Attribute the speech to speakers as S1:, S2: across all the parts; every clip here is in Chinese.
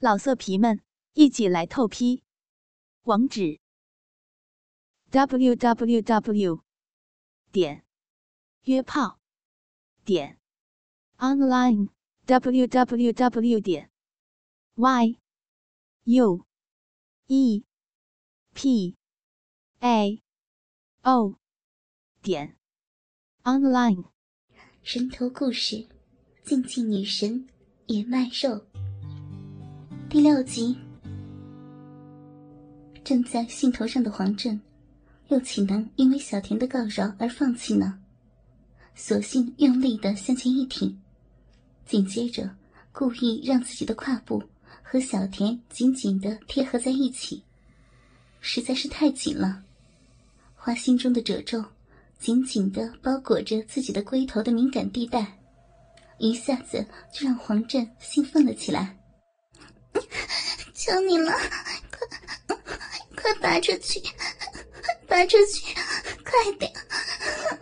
S1: 老色皮们，一起来透批！网址：w w w 点约炮点 online w w w 点 y u e p a o 点 online。
S2: 人头故事，禁忌女神野卖肉。第六集，正在兴头上的黄振，又岂能因为小田的告饶而放弃呢？索性用力的向前一挺，紧接着故意让自己的胯部和小田紧紧的贴合在一起，实在是太紧了。花心中的褶皱紧紧的包裹着自己的龟头的敏感地带，一下子就让黄振兴奋了起来。求你了，快快拔出去，拔出去，快点！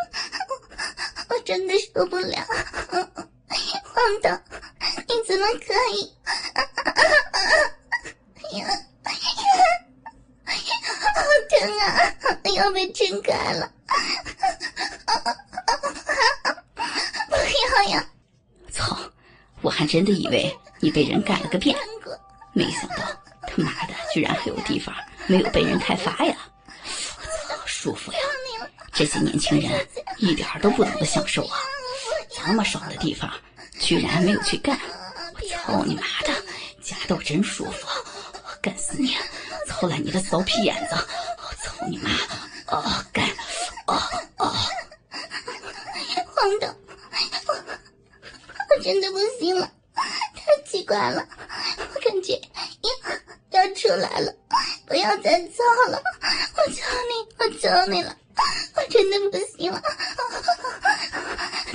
S2: 我真的受不了，黄豆，你怎么可以？哎呀，好疼啊！要被撑开了！不要呀！
S3: 操！我还真的以为你被人干了个遍。没想到他妈的居然还有地方没有被人开发呀！我操，舒服呀！这些年轻人一点都不懂得享受啊！这么爽的地方居然没有去干！我操你妈的，夹道真舒服！我干死你！操烂你的骚屁眼子！我操你妈！哦干！哦哦！
S2: 黄豆，我我真的不行了，太奇怪了。感觉要要出来了，不要再操了！我求你，我求你了，我真的不行了！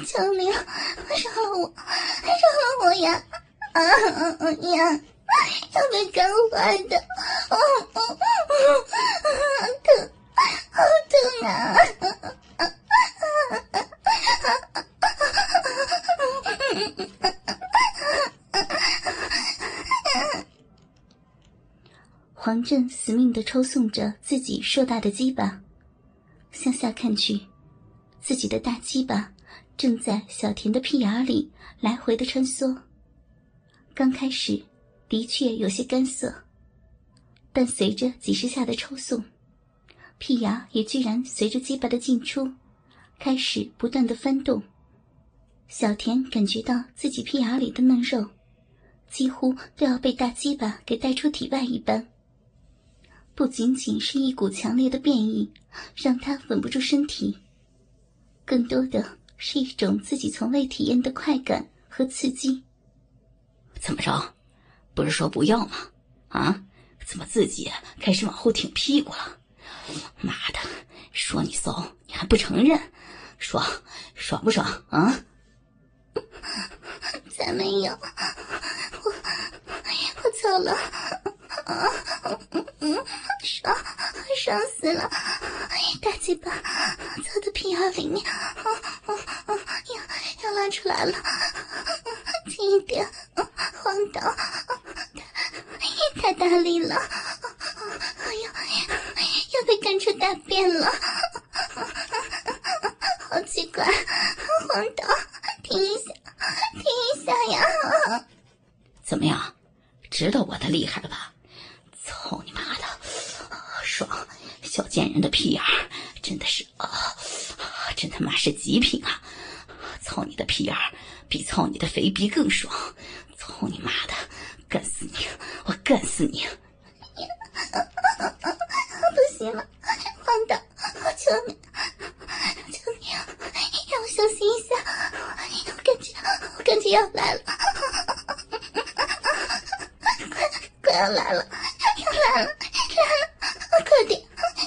S2: 求你了，饶了我，饶了我呀！啊呀，要被干坏的！啊啊啊！疼，好疼啊！黄振死命的抽送着自己硕大的鸡巴，向下看去，自己的大鸡巴正在小田的屁眼里来回的穿梭。刚开始的确有些干涩，但随着几十下的抽送，屁眼也居然随着鸡巴的进出，开始不断的翻动。小田感觉到自己屁眼里的嫩肉，几乎都要被大鸡巴给带出体外一般。不仅仅是一股强烈的变异，让他稳不住身体，更多的是一种自己从未体验的快感和刺激。
S3: 怎么着？不是说不要吗？啊？怎么自己开始往后挺屁股了？妈的！说你骚，你还不承认？爽，爽不爽啊？
S2: 才没有！我我错了。啊，爽死了！大鸡巴操的屁眼里面，啊啊啊！要要拉出来了，轻一点，黄导，太大力了！哎呀，要被干出大便了！好奇怪，黄导，停一下，停一下呀！
S3: 怎么样，知道我的厉害了吧？操你妈的，爽！小贱人的屁眼儿真的是啊，真他妈是极品啊！操你的屁眼儿比操你的肥逼更爽！操你妈的，干死你！我干死你！
S2: 不行了，黄导，我求你，求你，让我休息一下，我感觉，我感觉要来了，快快要来了！来了，来了！快点，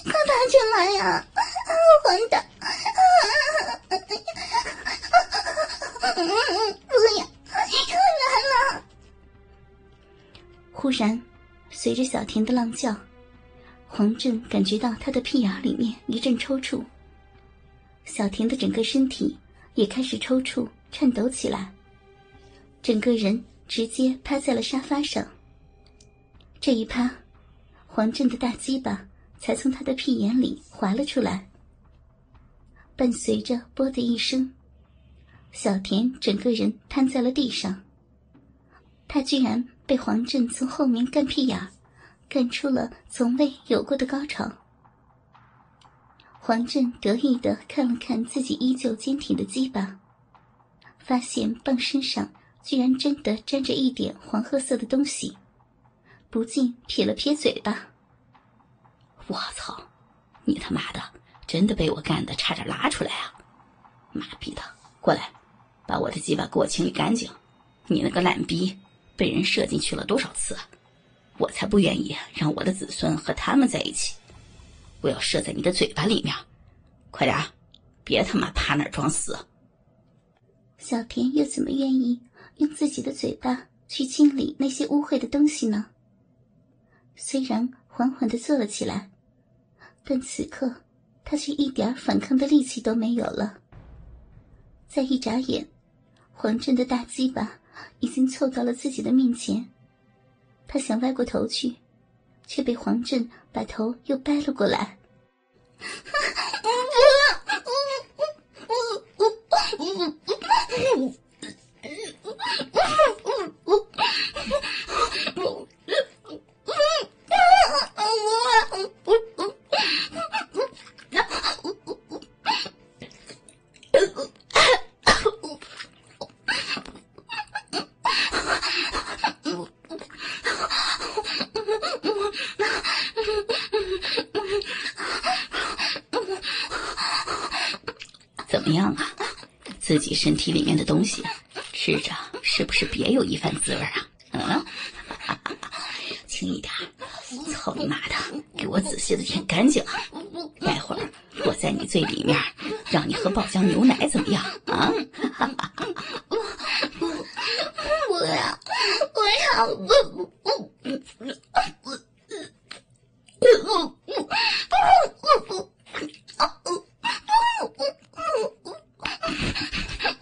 S2: 快哎呀！黄导，不要，又来了！忽然，随着小田的浪叫，黄振感觉到他的屁眼里面一阵抽搐，小田的整个身体也开始抽搐、颤抖起来，整个人直接趴在了沙发上。这一趴，黄振的大鸡巴才从他的屁眼里滑了出来，伴随着“啵”的一声，小田整个人瘫在了地上。他居然被黄振从后面干屁眼干出了从未有过的高潮。黄振得意的看了看自己依旧坚挺的鸡巴，发现棒身上居然真的沾着一点黄褐色的东西。不禁撇了撇嘴巴。
S3: 我操！你他妈的真的被我干的差点拉出来啊！妈逼的，过来，把我的鸡巴给我清理干净！你那个烂逼，被人射进去了多少次？我才不愿意让我的子孙和他们在一起！我要射在你的嘴巴里面！快点，别他妈趴那儿装死！
S2: 小田又怎么愿意用自己的嘴巴去清理那些污秽的东西呢？虽然缓缓的坐了起来，但此刻他却一点反抗的力气都没有了。再一眨眼，黄振的大鸡巴已经凑到了自己的面前，他想歪过头去，却被黄振把头又掰了过来。
S3: 怎么样啊自己身体里面的东西，吃着是不是别有一番滋味啊？嗯，轻一点，操你妈的，给我仔细的舔干净啊！待会儿我在你最里面，让你喝爆浆牛奶怎么样啊？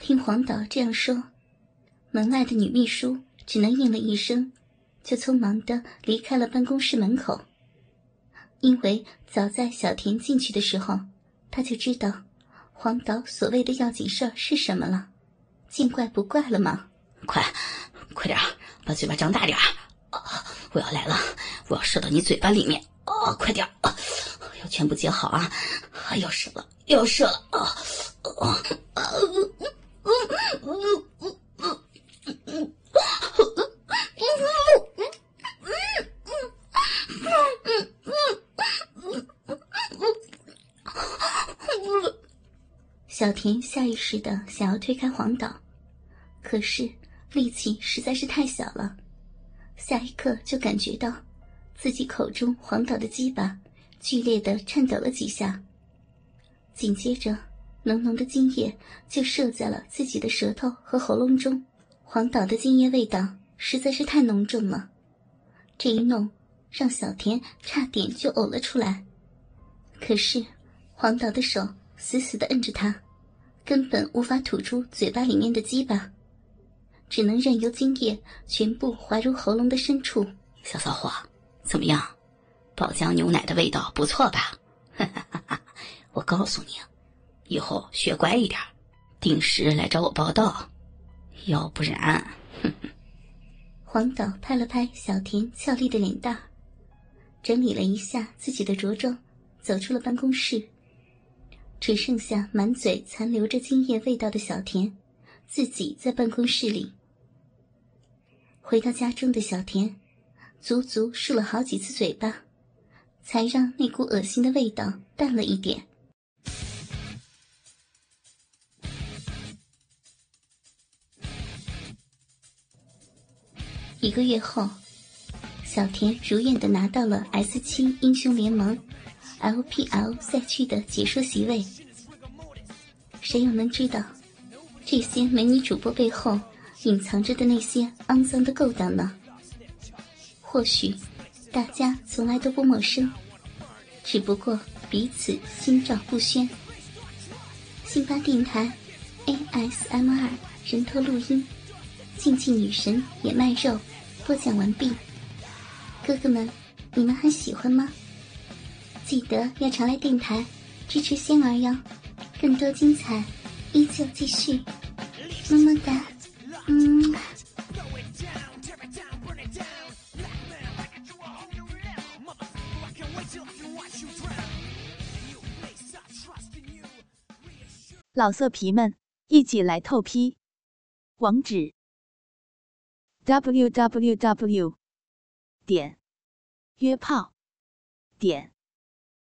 S2: 听黄导这样说，门外的女秘书只能应了一声，就匆忙的离开了办公室门口。因为早在小田进去的时候，他就知道黄导所谓的要紧事儿是什么了。见怪不怪了吗？
S3: 快，快点把嘴巴张大点我要来了，我要射到你嘴巴里面！哦，快点要全部接好啊！要射了，要射了啊！啊！
S2: 小田下意识的想要推开黄导，可是力气实在是太小了，下一刻就感觉到自己口中黄导的鸡巴剧烈的颤抖了几下，紧接着浓浓的精液就射在了自己的舌头和喉咙中。黄导的精液味道实在是太浓重了，这一弄让小田差点就呕了出来。可是黄导的手死死的摁着他。根本无法吐出嘴巴里面的鸡巴，只能任由精液全部滑入喉咙的深处。
S3: 小骚货，怎么样？爆浆牛奶的味道不错吧？哈哈哈哈我告诉你，以后学乖一点，定时来找我报道，要不然哼……
S2: 黄导拍了拍小田俏丽的脸蛋，整理了一下自己的着装，走出了办公室。只剩下满嘴残留着精液味道的小田，自己在办公室里。回到家中的小田，足足漱了好几次嘴巴，才让那股恶心的味道淡了一点。一个月后，小田如愿的拿到了 S 七英雄联盟 LPL 赛区的解说席位。谁又能知道，这些美女主播背后隐藏着的那些肮脏的勾当呢？或许大家从来都不陌生，只不过彼此心照不宣。新发电台 ASMR 人头录音，竞技女神也卖肉播讲完毕。哥哥们，你们还喜欢吗？记得要常来电台支持仙儿哟。更多精彩，依旧继续，么么哒，嗯。
S1: 老色皮们，一起来透批，网址：w w w. 点约炮点